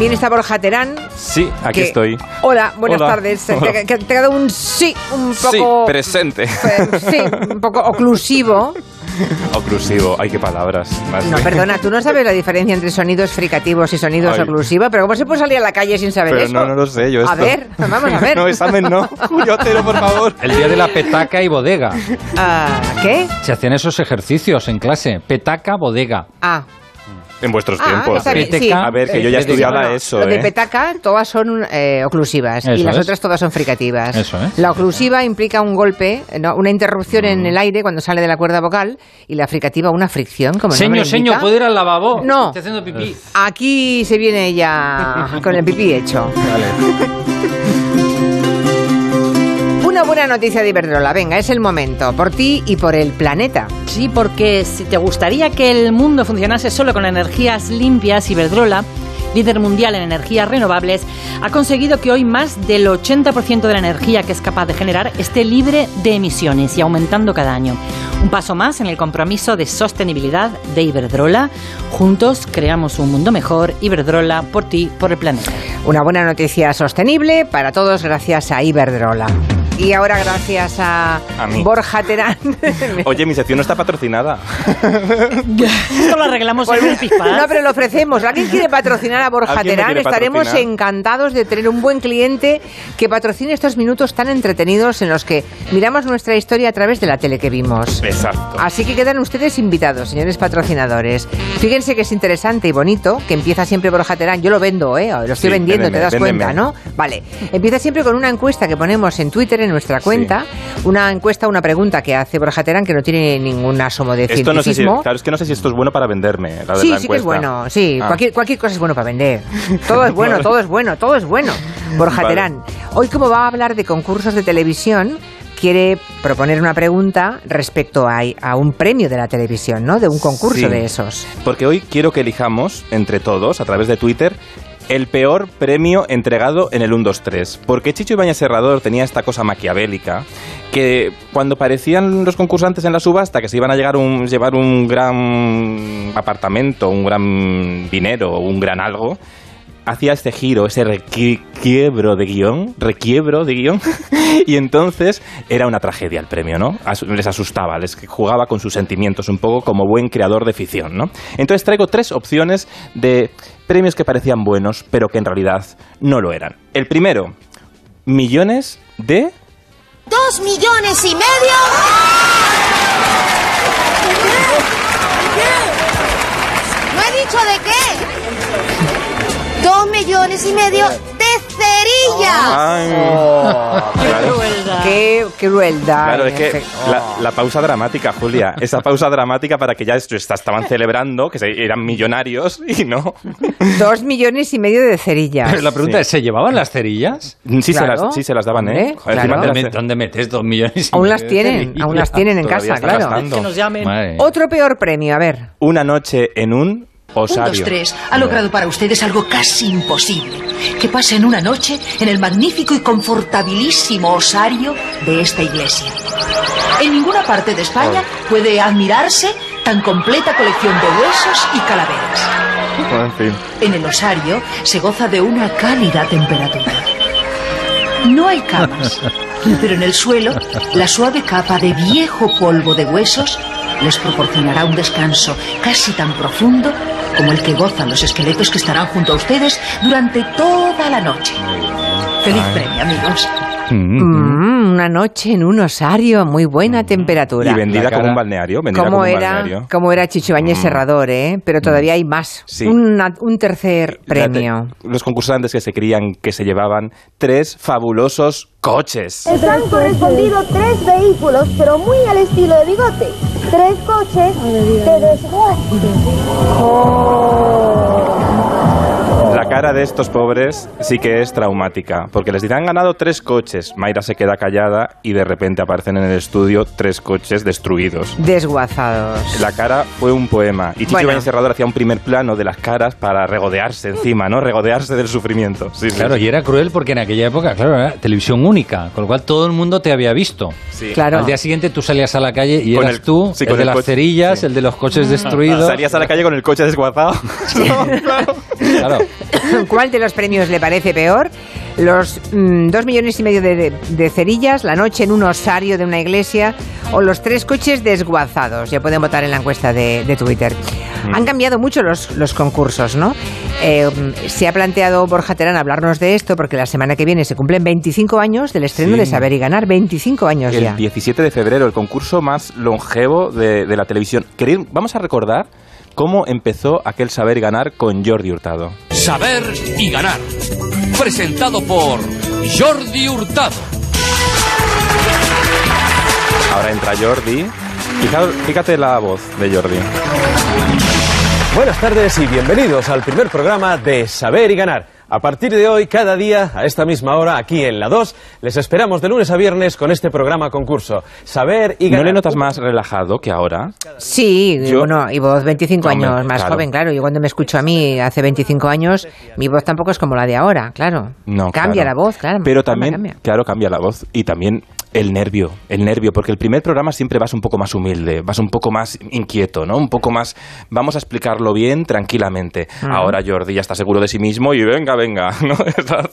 También está Borja Terán. Sí, aquí que- estoy. Hola, buenas Hola. tardes. Te, Hola. te- te ha quedado un sí, un Sí, poco... presente. sí, un poco oclusivo. Oclusivo. Ay, qué palabras. más No, perdona, tú no sabes la diferencia entre sonidos fricativos y sonidos Ay. oclusivos, pero ¿cómo se puede salir a la calle sin saber Pero eso? no, no lo sé yo A esto. ver, vamos a ver. No, examen no. Julio por favor. El día de la petaca y bodega. Ah, ¿Qué? Se hacían esos ejercicios en clase. Petaca, bodega. Ah, En vuestros Ah, tiempos. sí. A ver, que yo ya Eh, estudiaba Bueno, eso, Lo de ¿eh? petaca, todas son eh, oclusivas y Eso las es. otras todas son fricativas. Eso es. La oclusiva implica un golpe, no, una interrupción en el aire cuando sale de la cuerda vocal y la fricativa una fricción, como Señor, señor. ¿puedo ir al lavabo? No. Estoy haciendo pipí. Aquí se viene ya con el pipí hecho. Una buena noticia de Iberdrola. Venga, es el momento. Por ti y por el planeta. Sí, porque si te gustaría que el mundo funcionase solo con energías limpias, Iberdrola, líder mundial en energías renovables, ha conseguido que hoy más del 80% de la energía que es capaz de generar esté libre de emisiones y aumentando cada año. Un paso más en el compromiso de sostenibilidad de Iberdrola. Juntos creamos un mundo mejor. Iberdrola, por ti, por el planeta. Una buena noticia sostenible para todos gracias a Iberdrola. Y ahora gracias a, A mí. Borja Terán. Oye, mi sección no está patrocinada. Esto lo arreglamos en el pispás. No, pero lo ofrecemos. ¿Alguien quiere patrocinar a Borja ¿Alguien me Terán? Estaremos patrocinar? encantados de tener un buen cliente que patrocine estos minutos tan entretenidos en los que miramos nuestra historia a través de la tele que vimos. Exacto. Así que quedan ustedes invitados, señores patrocinadores. Fíjense que es interesante y bonito, que empieza siempre Borja Terán. Yo lo vendo, ¿eh? Lo estoy Sí, vendiendo, véndeme, te das véndeme. cuenta, ¿no? Vale. Empieza siempre con una encuesta que ponemos en Twitter, en nuestra cuenta. Una encuesta, una pregunta que hace Borja Terán que no tiene ningún asomo de Esto no sé si, claro, es que no sé si esto es bueno para venderme. La de Sí, la sí que es bueno, sí. Ah. Cualquier, cualquier cosa es bueno para vender. Todo es bueno, todo es bueno, todo es bueno. Borja Vale. Terán, hoy como va a hablar de concursos de televisión, quiere proponer una pregunta respecto a, a un premio de la televisión, ¿no? De un concurso Sí. de esos. Porque hoy quiero que elijamos, entre todos, a través de Twitter, el peor premio entregado en el 1, 2, 3. Porque Chicho Ibañez Serrador tenía esta cosa maquiavélica que cuando parecían los concursantes en la subasta que se iban a llegar un, llevar un gran apartamento, un gran dinero, un gran algo, hacía este giro, ese requiebro de guion, requiebro de guion, y entonces era una tragedia el premio, ¿no? Les asustaba, les jugaba con sus sentimientos un poco como buen creador de ficción, ¿no? Entonces traigo tres opciones de premios que parecían buenos, pero que en realidad no lo eran. El primero, millones de... ¡Dos millones y medio! Millones y medio de cerillas. Ay, claro. Qué crueldad. Claro, es que la, la pausa dramática, Julia. Esa pausa dramática para que ya estaban celebrando, que eran millonarios y no. Dos millones y medio de cerillas. Pero la pregunta Sí. es, ¿se llevaban las cerillas? Sí, Claro. se, las, sí se las daban, ¿eh? claro. ¿Dónde, las- dónde metes dos millones y Aún medio las de tienen, aún las tienen en Todavía casa, claro. Que nos llamen. Madre. Otro peor premio, a ver. Una noche en un osario. tres ha logrado para ustedes algo casi imposible. Que pasen una noche en el magnífico y confortabilísimo osario de esta iglesia. En ninguna parte de España puede admirarse tan completa colección de huesos y calaveras. Bueno, en fin. En el osario se goza de una cálida temperatura. No hay camas, pero en el suelo la suave capa de viejo polvo de huesos les proporcionará un descanso casi tan profundo como el que gozan los esqueletos que estarán junto a ustedes durante toda la noche. Feliz premio, amigos. Mm, una noche en un osario, muy buena temperatura. Y vendida como un balneario. Vendida ¿Cómo como un era, balneario. cómo era Chicho Bañez Serrador, eh? Pero todavía hay más. Sí. Una- un tercer premio. Fíjate, Los concursantes que se creían que se llevaban tres fabulosos coches. Les han correspondido tres vehículos, pero muy al estilo de bigote. Tres coches de desguace. La cara de estos pobres sí que es traumática, porque les dirán ganado tres coches. Mayra se queda callada y de repente aparecen en el estudio tres coches destruidos. Desguazados. La cara fue un poema. Y Chicho Bueno. Ibáñez Serrador hacía un primer plano de las caras para regodearse encima, ¿no? Regodearse del sufrimiento. Sí, sí, Claro, sí. y era cruel porque en aquella época, claro, era televisión única, con lo cual todo el mundo te había visto. Sí. Claro. Al día siguiente tú salías a la calle y Con eras el- tú, sí, el con de el las cerillas, sí. el de los coches destruidos. Salías a la calle con el coche desguazado. Claro. ¿Cuál de los premios le parece peor? ¿Los mm, dos millones y medio de, de cerillas, la noche en un osario de una iglesia o los tres coches desguazados? Ya pueden votar en la encuesta de, de Twitter. Han cambiado mucho los, los concursos, ¿no? Eh, se ha planteado Borja Terán hablarnos de esto porque la semana que viene se cumplen 25 años del estreno Sí. de Saber y Ganar. 25 años ya. El 17 de febrero, el concurso más longevo de, de la televisión. Vamos a recordar cómo empezó aquel saber y ganar con Jordi Hurtado. Saber y ganar. Presentado por Jordi Hurtado. Ahora entra Jordi. Fíjate la voz de Jordi. Buenas tardes y bienvenidos al primer programa de Saber y Ganar. A partir de hoy, cada día, a esta misma hora, aquí en la 2, les esperamos de lunes a viernes con este programa concurso. Saber y ¿No Ganar. le notas más relajado que ahora? Sí, Yo- bueno, y vos 25 Hombre, años más claro. joven, claro. Yo cuando me escucho a mí hace 25 años, mi voz tampoco es como la de ahora, claro. No, Cambia claro. la voz, claro. Pero cambia, también, cambia. claro, cambia la voz y también el nervio, el nervio, porque el primer programa siempre vas un poco más humilde, vas un poco más inquieto, ¿no? Un poco más, vamos a explicarlo bien, tranquilamente. Ahora Jordi ya está seguro de sí mismo y venga, venga, ¿no?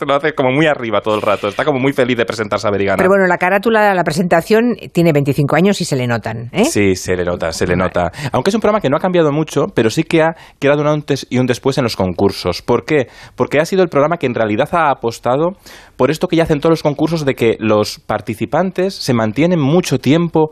Lo hace como muy arriba todo el rato, está como muy feliz de presentar Saber y Ganar. Pero bueno, la carátula, la presentación tiene 25 años y se le notan, ¿eh? Sí, se le nota, se le nota. Aunque es un programa que no ha cambiado mucho, pero sí que ha quedado un antes y un después en los concursos. ¿Por qué? Porque ha sido el programa que en realidad ha apostado por esto que ya hacen todos los concursos de que los participantes se mantienen mucho tiempo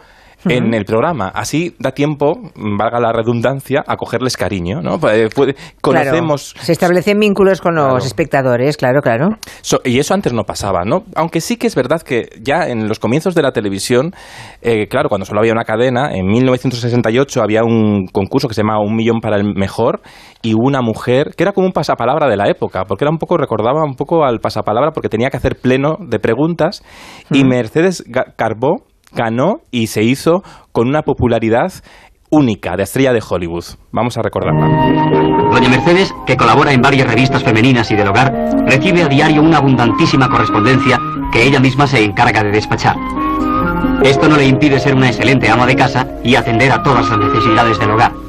en el programa. Así da tiempo, valga la redundancia, a cogerles cariño, ¿no? Eh, puede- Claro, conocemos... se establecen vínculos con los Claro. espectadores, claro, claro. So- y eso antes no pasaba, ¿no? Aunque sí que es verdad que ya en los comienzos de la televisión, eh, claro, cuando solo había una cadena, en 1968 había un concurso que se llamaba Un Millón para el Mejor y una mujer, que era como un pasapalabra de la época, porque era un poco, recordaba un poco al pasapalabra porque tenía que hacer pleno de preguntas y Mercedes Carbó ganó y se hizo con una popularidad única de estrella de Hollywood. Vamos a recordarla. Doña Mercedes, que colabora en varias revistas femeninas y del hogar, recibe a diario una abundantísima correspondencia que ella misma se encarga de despachar. Esto no le impide ser una excelente ama de casa y atender a todas las necesidades del hogar.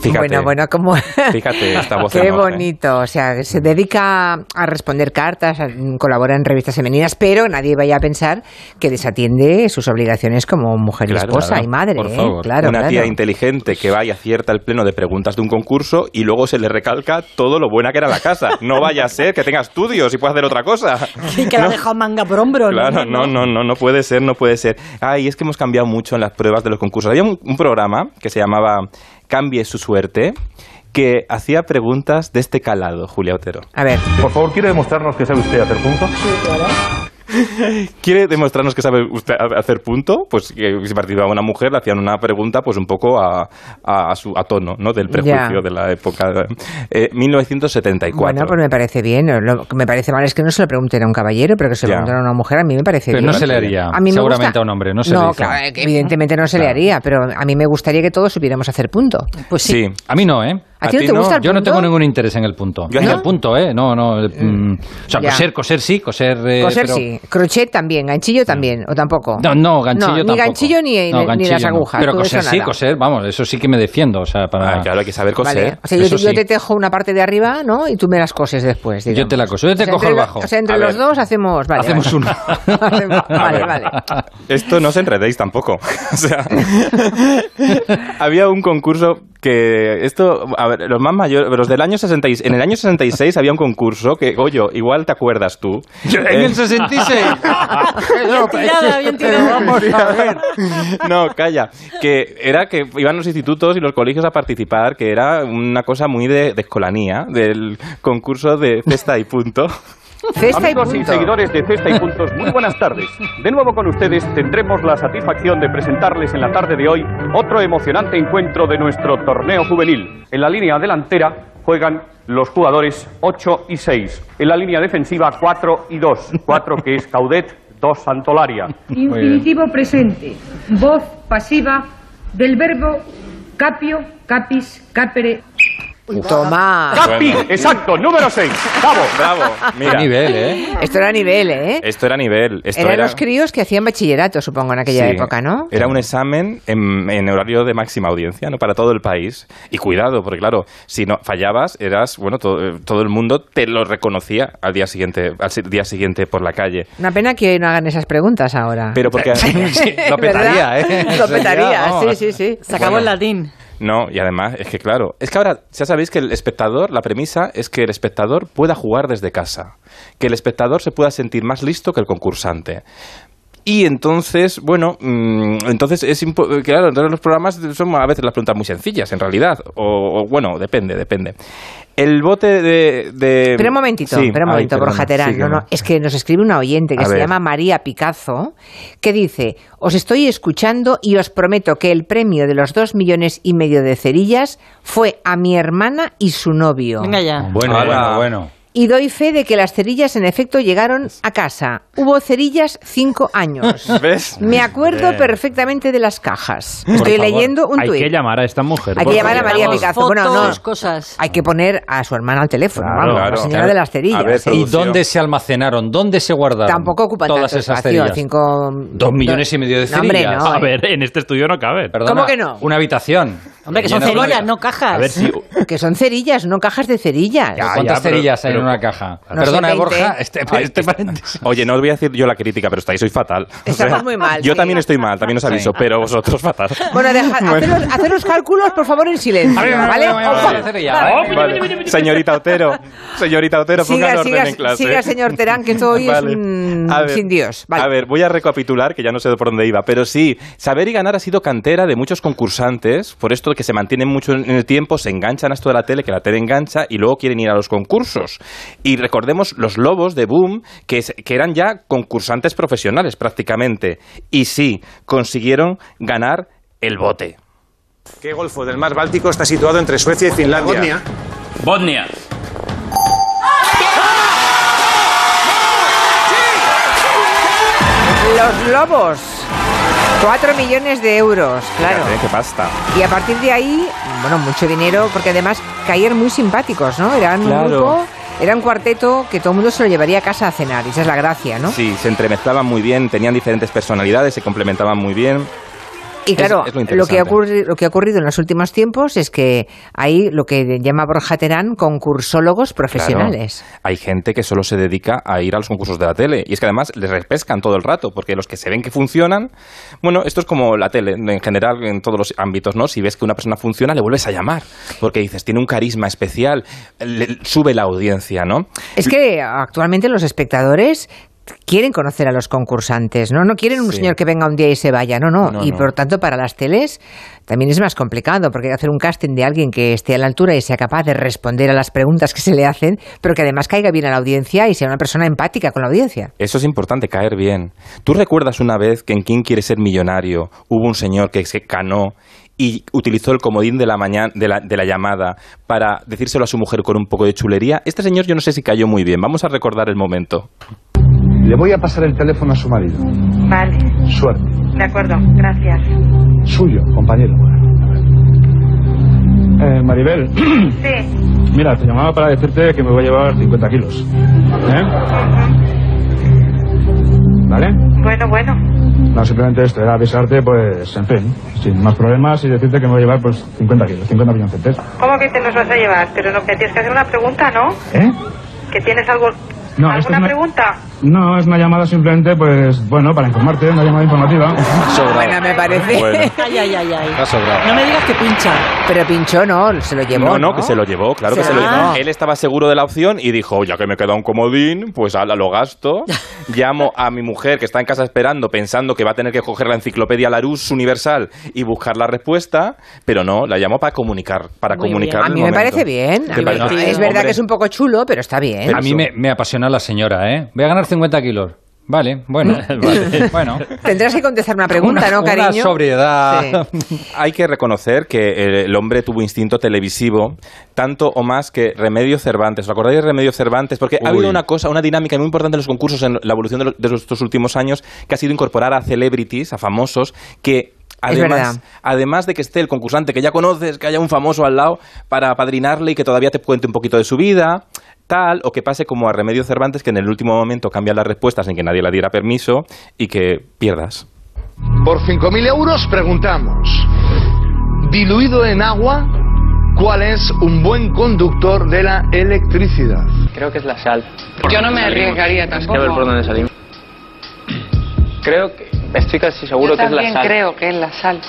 Fíjate. Bueno, bueno, como... Fíjate esta voz Qué ¿eh? bonito. O sea, se dedica a responder cartas, a- colabora en revistas femeninas, pero nadie vaya a pensar que desatiende sus obligaciones como mujer y Claro, esposa claro. y madre. Por ¿eh? favor. Claro, una claro. tía inteligente que va y acierta el pleno de preguntas de un concurso y luego se le recalca todo lo buena que era la casa. No vaya a ser que tenga estudios y pueda hacer otra cosa. Y que la ha dejado manga por hombro. Claro, no, no, no, no puede ser, no puede ser. Ay, es que hemos cambiado mucho en las pruebas de los concursos. Había un, un programa que se llamaba Cambie su suerte que hacía preguntas de este calado, Julia Otero. A ver, Por favor, ¿quiere demostrarnos que sabe usted hacer puntos? ¿Quiere demostrarnos que sabe usted hacer punto? Pues que si participaba una mujer, le hacían una pregunta pues un poco a, a, a su, a tono ¿no? del prejuicio Ya. de la época. Eh, 1974. bueno, pues me parece bien. Lo que me parece mal es que no se lo pregunten a un caballero, pero que se lo pregunten a una mujer, a mí me parece Pero bien. no se le haría, A mí me seguramente gusta- a un hombre, no se le No, claro, evidentemente no se le haría, pero a mí me gustaría que todos supiéramos hacer punto. Pues sí. Sí. A mí no, ¿eh? ¿A ti no te no? gusta el Yo no tengo ningún interés en el punto. Yo en no. el punto, ¿eh? No, no. eh, mm, o sea, Ya. coser, coser sí, coser. eh, Coser pero- sí, crochet también, ganchillo también, o tampoco. No, no, ganchillo No, tampoco. Ni ganchillo ni, No, ni las no. agujas. Pero coser sí, nada. coser, vamos, eso sí que me defiendo. O sea, para. Ah, claro, hay que saber coser. Vale. O sea, yo, te- yo sí. te tejo una parte de arriba, ¿no? Y tú me las coses después. Yo te la coso, yo te O sea, cojo entre el lo- bajo. O sea, entre A los ver. dos hacemos. Vale, Hacemos vale. una. Vale, vale. Esto no os enredéis tampoco. O sea, había un concurso que esto, a ver, los más mayores, los del año 66, en el año 66 había un concurso que, oye, igual te acuerdas tú. en Eh, el 66. Bien tirada, bien tirada. vamos a ver. No, calla. Que era que iban los institutos y los colegios a participar, que era una cosa muy de, de escolanía, del concurso de cesta y punto. Cesta y Amigos y punto. seguidores de Cesta y Puntos, muy buenas tardes. De nuevo con ustedes tendremos la satisfacción de presentarles en la tarde de hoy otro emocionante encuentro de nuestro torneo juvenil. En la línea delantera juegan los jugadores 8 y 6. En la línea defensiva 4 y 2. 4 que es Caudet, 2 Santolaria. Infinitivo presente. Voz pasiva del verbo capio, capis, capere. Toma. ¡Capi! Exacto, número 6. ¡Bravo! Bravo. Mira, Qué nivel, ¿eh? Esto era nivel, ¿eh? esto era nivel. Esto Eran era... los críos que hacían bachillerato, supongo, en aquella Sí. época, ¿no? Era un examen en, en horario de máxima audiencia, ¿no? Para todo el país. Y cuidado, porque claro, si no fallabas, eras, bueno, todo, eh, todo el mundo te lo reconocía al día siguiente, al día siguiente por la calle. Una pena que no hagan esas preguntas ahora. Pero porque Sí, lo petaría. ¿eh? Lo petaría, sí, sí, sí. Se acabó el latín. No, y además, es que claro, es que ahora ya sabéis que el espectador, la premisa es que el espectador pueda jugar desde casa, que el espectador se pueda sentir más listo que el concursante. Y entonces, bueno, mm, entonces es impo- claro, entonces los programas son a veces las preguntas muy sencillas, en realidad, o, o, bueno, depende, depende. El bote de... de- Pero un momentito, Sí, espera un ay, momento, perdona, Borja Terán. sí, no, no, es que nos escribe una oyente que A se ver. llama María Picazo, que dice, os estoy escuchando y os prometo que el premio de los dos millones y medio de cerillas fue a mi hermana y su novio. Venga ya. Bueno, bueno, bueno. Y doy fe de que las cerillas en efecto llegaron a casa. Hubo cerillas cinco años. ¿Ves? Me acuerdo Bien. perfectamente de las cajas. Por Estoy favor, leyendo un Hay tuit. que llamar a esta mujer. Hay que llamar a. María Picazo. Bueno, no. cosas. Hay que poner a su hermana al teléfono, Claro, vamos, claro. la señora de las cerillas. Ver, ¿eh? ¿Y dónde se almacenaron? ¿Dónde se guardaron? Tampoco ocupan todas tanto esas espacio, cerillas? cinco... Dos millones y medio de No, hombre, cerillas. no. A ver, en este estudio no cabe. Perdona, ¿Cómo que no? Una habitación. Hombre, que son cerillas, no cajas. A ver si. Que son cerillas, no cajas de cerillas. Ya, ¿Cuántas ya, pero- cerillas hay en una caja? No Perdona, 20. Borja, este, Ay, este está- paréntesis. Oye, no os voy a decir yo la crítica, pero estáis hoy fatal. O Estamos muy mal, Yo sí. también estoy mal, también os aviso, Sí. pero vosotros fatal. Bueno, deja, hacer, los, hacer los cálculos, por favor, en silencio, ¿vale? Señorita Otero, señorita Otero, pongan Siga, orden siga, en clase. siga, señor Terán, que esto hoy Vale. es un A ver, sin Dios. Vale. A ver, voy a recapitular, que ya no sé por dónde iba, pero sí, saber y ganar ha sido cantera de muchos concursantes, por esto que se mantienen mucho en el tiempo, se enganchan a esto de la tele, que la tele engancha, y luego quieren ir a los concursos. Y recordemos los lobos de Boom, que, es- que eran ya concursantes profesionales prácticamente, y sí, consiguieron ganar el bote. ¿Qué golfo del mar Báltico está situado entre Suecia y Finlandia? Bosnia. Los lobos. Cuatro millones de euros, claro. Fíjate, qué pasta. Y a partir de ahí, bueno, mucho dinero, porque además caían muy simpáticos, ¿no? Eran Claro. un grupo, era un cuarteto que todo el mundo se lo llevaría a casa a cenar, y esa es la gracia, ¿no? Sí, se entremezclaban muy bien, tenían diferentes personalidades, se complementaban muy bien. Y claro, Es- es lo lo, que ha lo que ha ocurrido en los últimos tiempos es que hay lo que llama Borja Terán concursólogos profesionales. Claro, hay gente que solo se dedica a ir a los concursos de la tele. Y es que además les repescan todo el rato, porque los que se ven que funcionan. Bueno, esto es como la tele, en general, en todos los ámbitos, ¿no? Si ves que una persona funciona, le vuelves a llamar. Porque dices, tiene un carisma especial, le- sube la audiencia, ¿no? Es que actualmente los espectadores quieren conocer a los concursantes, ¿no? No quieren un Sí. señor que venga un día y se vaya, no, no. No, y no. por tanto, para las teles también es más complicado, porque hay que hacer un casting de alguien que esté a la altura y sea capaz de responder a las preguntas que se le hacen, pero que además caiga bien a la audiencia y sea una persona empática con la audiencia. Eso es importante, caer bien. ¿Tú recuerdas una vez que en Quién quiere ser millonario hubo un señor que se canó y utilizó el comodín de la, mañana, de, la, de la llamada para decírselo a su mujer con un poco de chulería? Este señor yo no sé si cayó muy bien. Vamos a recordar el momento. Le voy a pasar el teléfono a su marido. Vale, Suerte. de acuerdo, gracias. Suyo, compañero. Eh, Maribel, Sí, mira, te llamaba para decirte que me voy a llevar 50 kilos. ¿Eh? ¿Vale? bueno, bueno. No, simplemente esto, era avisarte, pues, en fin, sin más problemas y decirte que me voy a llevar, pues, 50 kilos, 50 millones. ¿Cómo que te los vas a llevar? Pero no, que tienes que hacer una pregunta, ¿no? ¿Eh? ¿Que tienes algo, No, alguna es una- pregunta? No, es una llamada simplemente, pues, bueno, para informarte, una llamada informativa. Bueno, me parece. Bueno. Ay, ay, ay, ay. Ha sobrado. No me digas que pincha. Pero pinchó, no, se lo llevó. No, no, que se lo llevó, claro que se lo llevó. Él estaba seguro de la opción y dijo, ya que me queda un comodín, pues ala, lo gasto. Llamo a mi mujer que está en casa esperando, pensando que va a tener que coger la enciclopedia Larousse Universal y buscar la respuesta, pero no, la llamo para comunicar, para Muy comunicar A mí me parece bien. ¿Te A mí- parece? es verdad Hombre, que es un poco chulo, pero está bien. A mí me, me apasiona la señora, ¿eh? Voy a ganar 50 kilos. Vale, bueno, vale, bueno. Tendrás que contestar una pregunta, Una- ¿no, una cariño? sobriedad. Hay que reconocer que el hombre tuvo instinto televisivo, tanto o más que Remedio Cervantes. ¿Os acordáis de Remedio Cervantes? Porque ha habido una cosa, una dinámica muy importante en los concursos en la evolución de, los- de estos últimos años, que ha sido incorporar a celebrities, a famosos, que. Además, además de que esté el concursante que ya conoces, que haya un famoso al lado para padrinarle y que todavía te cuente un poquito de su vida, tal, o que pase como a Remedio Cervantes, que en el último momento cambia las respuestas sin que nadie le diera permiso y que pierdas. Por 5.000 euros preguntamos, diluido en agua, ¿cuál es un buen conductor de la electricidad? Creo que es la sal. Yo no me arriesgaría Hay que ver tampoco. por dónde salimos. Creo que... Estoy casi seguro Yo que es la también sal. creo que es la sal.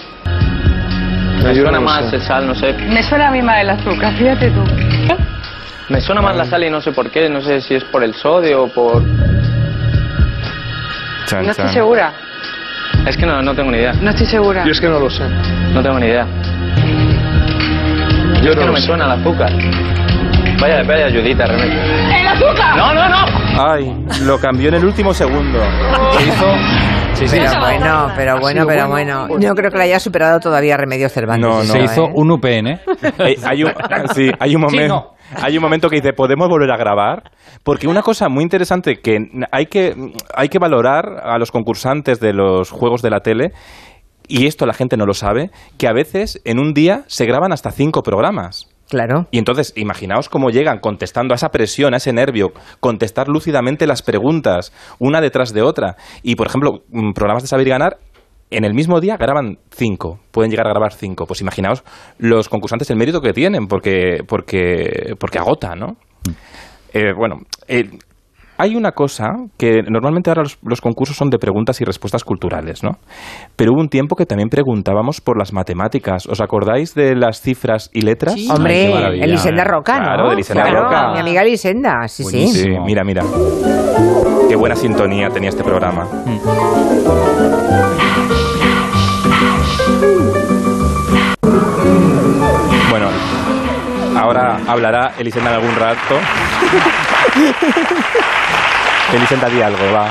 Me Yo suena no más sé. el sal, no sé. Me suena a mí más el azúcar, fíjate tú. Me suena más la sal y no sé por qué. No sé si es por el sodio o por... No estoy segura. Es que no, no tengo ni idea. No estoy segura. Yo es que no lo sé. No tengo ni idea. Yo es que no no lo me sé. suena el azúcar. Vaya, vaya ayudita, Remedio. ¡El azúcar! No, no, no. Ay, lo cambió en el último segundo. ¿Qué hizo? Sí, sí. Pero bueno, pero bueno, pero bueno. Yo creo que la haya superado todavía Remedio Cervantes. No, no. Se hizo ¿eh? un UPN. Eh, hay, un, sí, hay un Sí, momento. no. Hay un momento que dice, ¿podemos volver a grabar? Porque una cosa muy interesante que hay que, hay que valorar a los concursantes de los juegos de la tele, y esto la gente no lo sabe, que a veces en un día se graban hasta cinco programas. Claro. Y entonces, imaginaos cómo llegan contestando a esa presión, a ese nervio, contestar lúcidamente las preguntas, una detrás de otra. Y, por ejemplo, mm, programas de saber y ganar, en el mismo día graban cinco, pueden llegar a grabar cinco. Pues imaginaos los concursantes el mérito que tienen, porque, porque, porque agota, ¿no? Eh, bueno, eh, hay una cosa que normalmente ahora los, los concursos son de preguntas y respuestas culturales, ¿no? Pero hubo un tiempo que también preguntábamos por las matemáticas. ¿Os acordáis de las cifras y letras? Ay, Hombre, maravilla. Elisenda Roca, ¿no? Claro, de Elisenda Claro, Roca. Mi amiga Elisenda, sí, sí. Sí, mira, mira. Qué buena sintonía tenía este programa. Bueno, ahora hablará Elisenda en algún rato. Elisenda, di algo, va.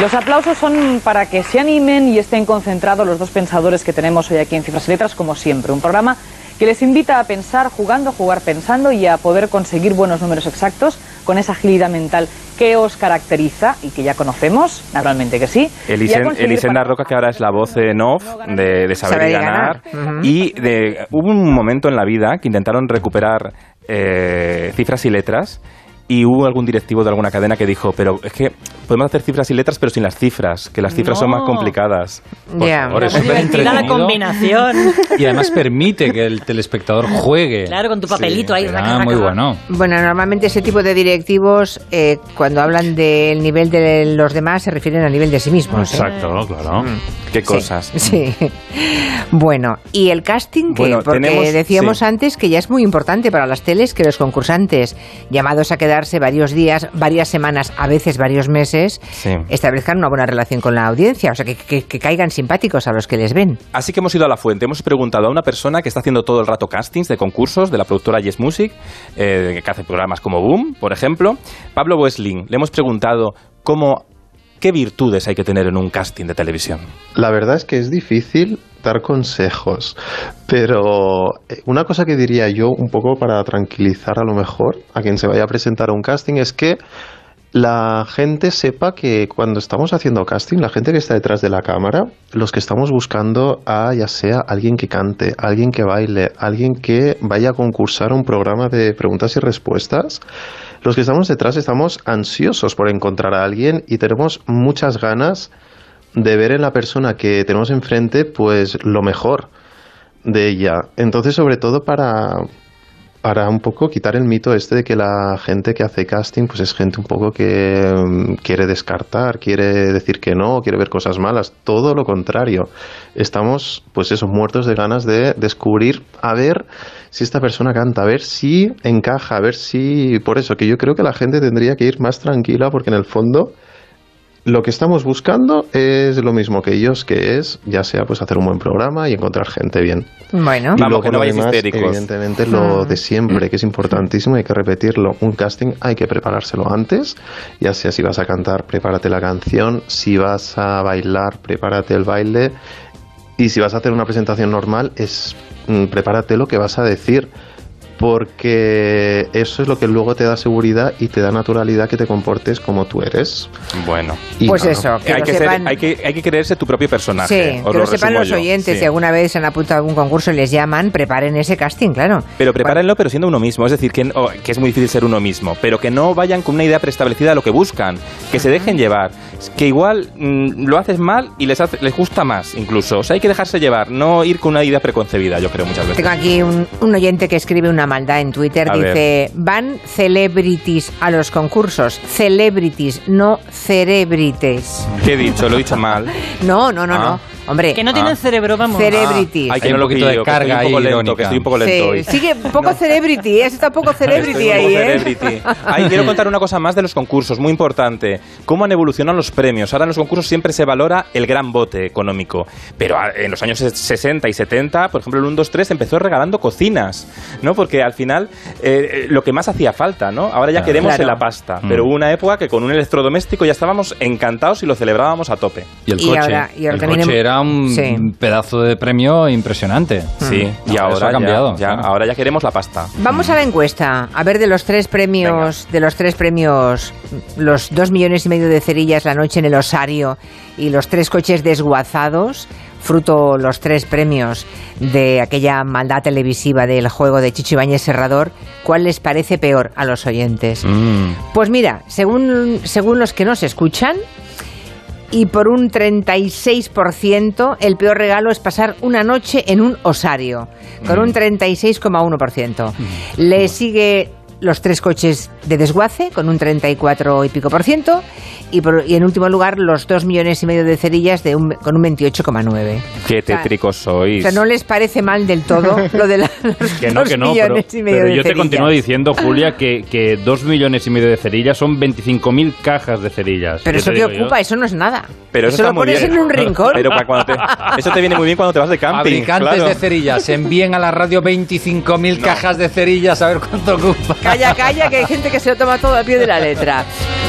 Los aplausos son para que se animen y estén concentrados los dos pensadores que tenemos hoy aquí en Cifras y Letras, como siempre. Un programa que les invita a pensar jugando, jugar pensando y a poder conseguir buenos números exactos con esa agilidad mental que os caracteriza y que ya conocemos, naturalmente que sí. Elisenda para- Roca, que ahora es la voz en off de, de Saber, Saber y Ganar. Y de- hubo un momento en la vida que intentaron recuperar eh, cifras y letras. Y hubo algún directivo de alguna cadena que dijo, pero es que podemos hacer cifras y letras, pero sin las cifras, que las cifras son más complicadas. Por Ya. favor, es súper divertida la entretenido. combinación. Y además permite que el telespectador juegue. Claro, con tu papelito ahí. Ah, muy bueno. Bueno, normalmente ese tipo de directivos, eh, cuando hablan del nivel de los demás, se refieren al nivel de sí mismos. ¿eh? Exacto, claro. Qué Sí, cosas. Sí. Bueno, y el casting, que, Bueno, porque tenemos- decíamos sí. antes que ya es muy importante para las teles que los concursantes, llamados a quedarse varios días, varias semanas, a veces varios meses, Sí. establezcan una buena relación con la audiencia, o sea, que, que- que caigan simpáticos a los que les ven. Así que hemos ido a la fuente, hemos preguntado a una persona que está haciendo todo el rato castings de concursos de la productora Yes Music, eh, que hace programas como Boom, por ejemplo, Pablo Wesling. Le hemos preguntado cómo, qué virtudes hay que tener en un casting de televisión. La verdad es que es difícil dar consejos, pero eh, una cosa que diría yo un poco para tranquilizar a lo mejor a quien se vaya a presentar a un casting es que la gente sepa que cuando estamos haciendo casting, la gente que está detrás de la cámara, los que estamos buscando a ya sea alguien que cante, alguien que baile, alguien que vaya a concursar un programa de preguntas y respuestas, los que estamos detrás estamos ansiosos por encontrar a alguien y tenemos muchas ganas de ver en la persona que tenemos enfrente pues lo mejor de ella. Entonces, sobre todo para para un poco quitar el mito este de que la gente que hace casting pues es gente un poco que mm, quiere descartar, quiere decir que no, quiere ver cosas malas, todo lo contrario. Estamos pues eso muertos de ganas de descubrir a ver si esta persona canta, a ver si encaja, a ver si por eso que yo creo que la gente tendría que ir más tranquila porque en el fondo lo que estamos buscando es lo mismo que ellos, que es ya sea pues hacer un buen programa y encontrar gente bien. Bueno. Y Vamos, que no lo vayáis demás, histéricos. evidentemente lo de siempre, que es importantísimo, hay que repetirlo. Un casting hay que preparárselo antes, ya sea si vas a cantar, prepárate la canción, si vas a bailar, prepárate el baile y si vas a hacer una presentación normal, es mm, prepárate lo que vas a decir. Porque eso es lo que luego te da seguridad y te da naturalidad que te comportes como tú eres. Bueno. Y Pues nada. eso, que hay, lo que ser- sepan- hay, que, hay que creerse tu propio personaje. Sí, que lo lo sepan los yo. oyentes. Sí. Si alguna vez se han apuntado a algún concurso y les llaman, preparen ese casting, claro. Pero prepárenlo, pero siendo uno mismo. Es decir, que, oh, que es muy difícil ser uno mismo. Pero que no vayan con una idea preestablecida de lo que buscan. Que se dejen llevar. Que igual mm, lo haces mal y les, hace- les gusta más, incluso. O sea, hay que dejarse llevar. No ir con una idea preconcebida, yo creo, muchas veces. Tengo aquí un, un oyente que escribe una maldad en Twitter. A dice, van celebrities a los concursos. Celebrities, no cerebrites. ¿Qué he dicho? Lo he dicho mal. No, no, no, Ah. no. Hombre, Que no tienen Ah. cerebro, vamos. Celebrities. Ay, que Hay no un lo poquito de que carga estoy un poco ahí lento, irónica. que estoy un poco lento Sí, hoy. sigue un poco celebrity, ¿eh? está un poco celebrity Estoy un ahí, poco ¿eh? celebrity. Ahí quiero contar una cosa más de los concursos, muy importante. Cómo han evolucionado los premios. Ahora en los concursos siempre se valora el gran bote económico. Pero ah, en los años 60 y 70, por ejemplo, el 1, 2, 3 empezó regalando cocinas, ¿no? Porque al final eh, eh, lo que más hacía falta, ¿no? Ahora ya Claro. queremos Claro. la pasta. Mm. Pero hubo una época que con un electrodoméstico ya estábamos encantados y lo celebrábamos a tope. Y el Y coche. ahora- y ahora el coche hem- era un Sí. pedazo de premio impresionante. Sí, y Ahora ahora eso ha cambiado. Ya, ya- claro. ahora ya queremos la pasta. Vamos a la encuesta, a ver de los tres premios, de los tres premios, los dos millones y medio de cerillas la noche en el osario y los tres coches desguazados, fruto los tres premios de aquella maldad televisiva del juego de Chicho Ibáñez Serrador, ¿cuál les parece peor a los oyentes? Mm. Pues mira, según, según los que nos escuchan, y por un 36%, el peor regalo es pasar una noche en un osario, con un 36,1%. Le sigue los tres coches de desguace, con un 34 y pico por ciento, y, por- y en último lugar los dos millones y medio de cerillas de un- con un 28,9. Qué O sea, tétricos O sois. sea, no les parece mal del todo lo de la- los Que no, dos que no, pero, millones y medio pero de yo te continúo diciendo, Julia, que, que dos millones y medio de cerillas son 25.000 cajas de cerillas. Pero eso que yo. ocupa, eso no es nada. Pero eso, eso está lo muy pones bien. en un rincón. Pero para cuando te- eso te viene muy bien cuando te vas de camping. Fabricantes claro. de cerillas, envíen a la radio 25.000 cajas de cerillas a ver cuánto ocupa. Calla, calla, que hay gente que se lo toma todo al pie de la letra.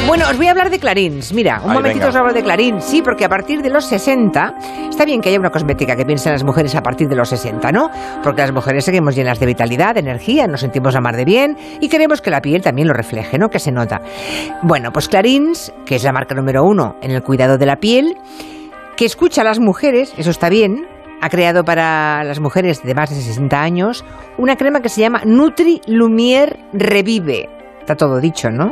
Bueno, os voy a hablar de Clarins. Mira, un momentito venga. os hablo de Clarins. Sí, porque a partir de los 60, está bien que haya una cosmética que piensen las mujeres a partir de los 60, ¿no? Porque las mujeres seguimos llenas de vitalidad, de energía, nos sentimos a mar de bien y queremos que la piel también lo refleje, ¿no? Que se nota. Bueno, pues Clarins, que es la marca número uno en el cuidado de la piel, que escucha a las mujeres, eso está bien, ha creado para las mujeres de más de 60 años una crema que se llama Nutri Lumière Revive. Está todo dicho, ¿no?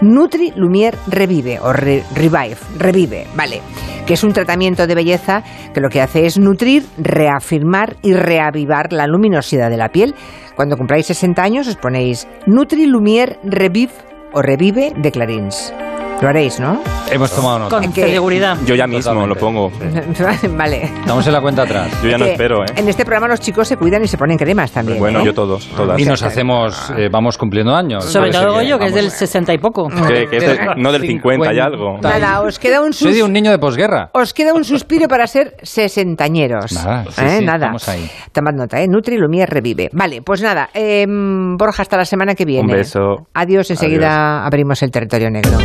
Nutri Lumière Revive o Re- Revive, Revive, vale, que es un tratamiento de belleza que lo que hace es nutrir, reafirmar y reavivar la luminosidad de la piel. Cuando cumpláis 60 años os ponéis Nutri Lumière Revive o Revive de Clarins. Lo haréis, ¿no? Hemos tomado nota. Con ¿Qué? seguridad. Yo ya mismo lo pongo. vale. Estamos en la cuenta atrás. Yo ya no Que espero, ¿eh? En este programa los chicos se cuidan y se ponen cremas también. Bueno, ¿eh? yo todos, todas. Y nos hacemos, eh, vamos cumpliendo años. Sobre todo yo, que es vamos- del 60 y poco. Que- que es de- no del 50 y algo. Nada, os queda un Soy sus- de un niño de posguerra. Os queda un suspiro para ser sesentañeros. Nada, sí, ¿Eh? sí, nada. estamos ahí. Tomad nota, ¿eh? Nutri Lumière revive. Vale, pues nada. em, Borja, hasta la semana que viene. Un beso. Adiós, enseguida abrimos el territorio negro.